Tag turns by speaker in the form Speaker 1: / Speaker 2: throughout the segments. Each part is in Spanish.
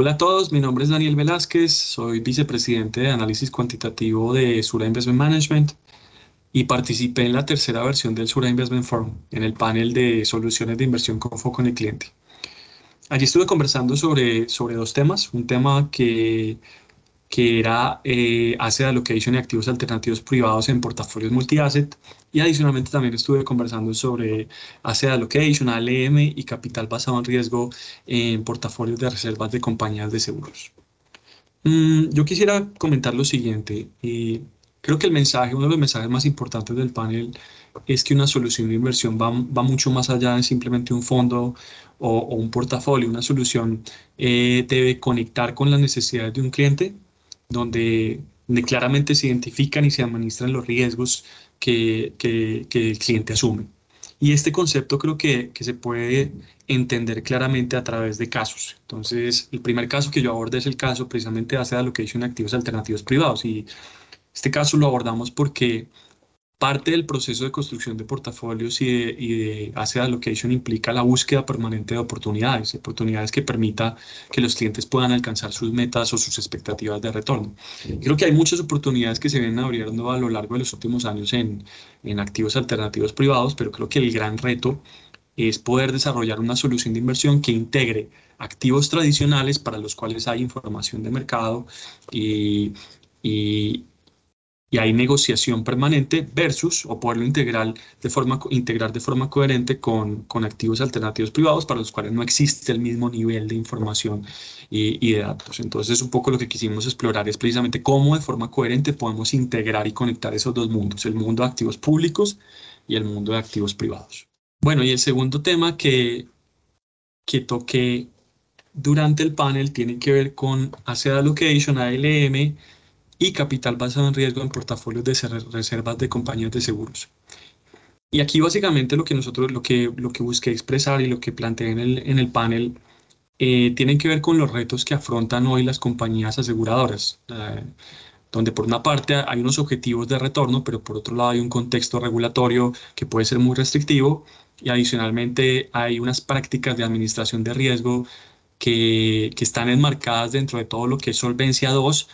Speaker 1: Hola a todos, mi nombre es Daniel Velázquez, soy vicepresidente de análisis cuantitativo de Sura Investment Management y participé en la tercera versión del Sura Investment Forum, en el panel de soluciones de inversión con foco en el cliente. Allí estuve conversando sobre, sobre dos temas, un tema que, que era eh, Asset Allocation y activos alternativos privados en portafolios multi-asset y adicionalmente también estuve conversando sobre Asset Allocation, ALM y capital basado en riesgo en portafolios de reservas de compañías de seguros. Mm, yo quisiera comentar lo siguiente. y creo que el mensaje, uno de los mensajes más importantes del panel es que una solución de inversión va, va mucho más allá de simplemente un fondo o, un portafolio. Una solución eh, debe conectar con las necesidades de un cliente, donde, donde claramente se identifican y se administran los riesgos que, que, el cliente asume. Y este concepto creo que, que, se puede entender claramente a través de casos. Entonces, el primer caso que yo abordé es el caso precisamente de Asset Allocation Activos Alternativos Privados. Y este caso lo abordamos porque Parte del proceso de construcción de portafolios y de, y asset allocation implica la búsqueda permanente de oportunidades, oportunidades que permita que los clientes puedan alcanzar sus metas o sus expectativas de retorno. Creo que hay muchas oportunidades que se vienen abriendo a lo largo de los últimos años en, en activos alternativos privados, pero creo que el gran reto es poder desarrollar una solución de inversión que integre activos tradicionales para los cuales hay información de mercado y, y, y hay negociación permanente versus o poderlo integrar de forma, integrar de forma coherente con, con activos alternativos privados para los cuales no existe el mismo nivel de información y, y, de datos. Entonces, un poco lo que quisimos explorar es precisamente cómo de forma coherente podemos integrar y conectar esos dos mundos, el mundo de activos públicos y el mundo de activos privados. Bueno, y el segundo tema que, que toqué durante el panel tiene que ver con Asset Allocation, ALM, y capital basado en riesgo en portafolios de reservas de compañías de seguros. Y aquí básicamente lo que nosotros, lo que, lo que busqué expresar y lo que planteé en el, en el panel, eh, tienen que ver con los retos que afrontan hoy las compañías aseguradoras, eh, donde por una parte hay unos objetivos de retorno, pero por otro lado hay un contexto regulatorio que puede ser muy restrictivo y adicionalmente hay unas prácticas de administración de riesgo que, que están enmarcadas dentro de todo lo que es Solvencia 2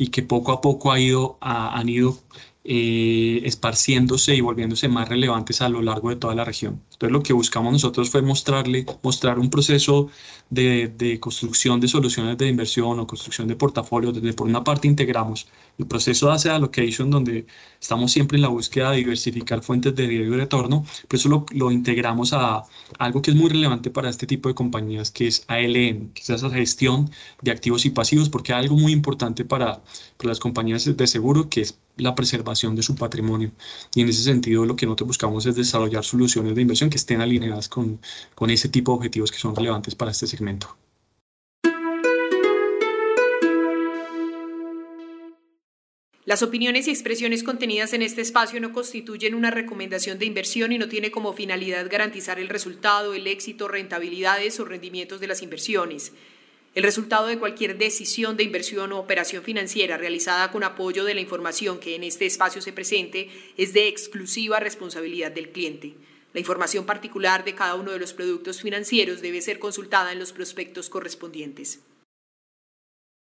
Speaker 1: y que poco a poco ha ido, han ido eh, esparciéndose y volviéndose más relevantes a lo largo de toda la región. Entonces lo que buscamos nosotros fue mostrarle, mostrar un proceso de, de construcción de soluciones de inversión o construcción de portafolios, donde por una parte integramos el proceso de asset allocation, donde estamos siempre en la búsqueda de diversificar fuentes de riesgo y retorno, pero eso lo, integramos a algo que es muy relevante para este tipo de compañías, que es ALM, que es esa gestión de activos y pasivos, porque hay algo muy importante para, para las compañías de seguro, que es la preservación de su patrimonio. Y en ese sentido lo que nosotros buscamos es desarrollar soluciones de inversión que estén alineadas con, con ese tipo de objetivos que son relevantes para este segmento.
Speaker 2: Las opiniones y expresiones contenidas en este espacio no constituyen una recomendación de inversión y no tiene como finalidad garantizar el resultado, el éxito, rentabilidades o rendimientos de las inversiones. El resultado de cualquier decisión de inversión o operación financiera realizada con apoyo de la información que en este espacio se presente es de exclusiva responsabilidad del cliente. La información particular de cada uno de los productos financieros debe ser consultada en los prospectos correspondientes.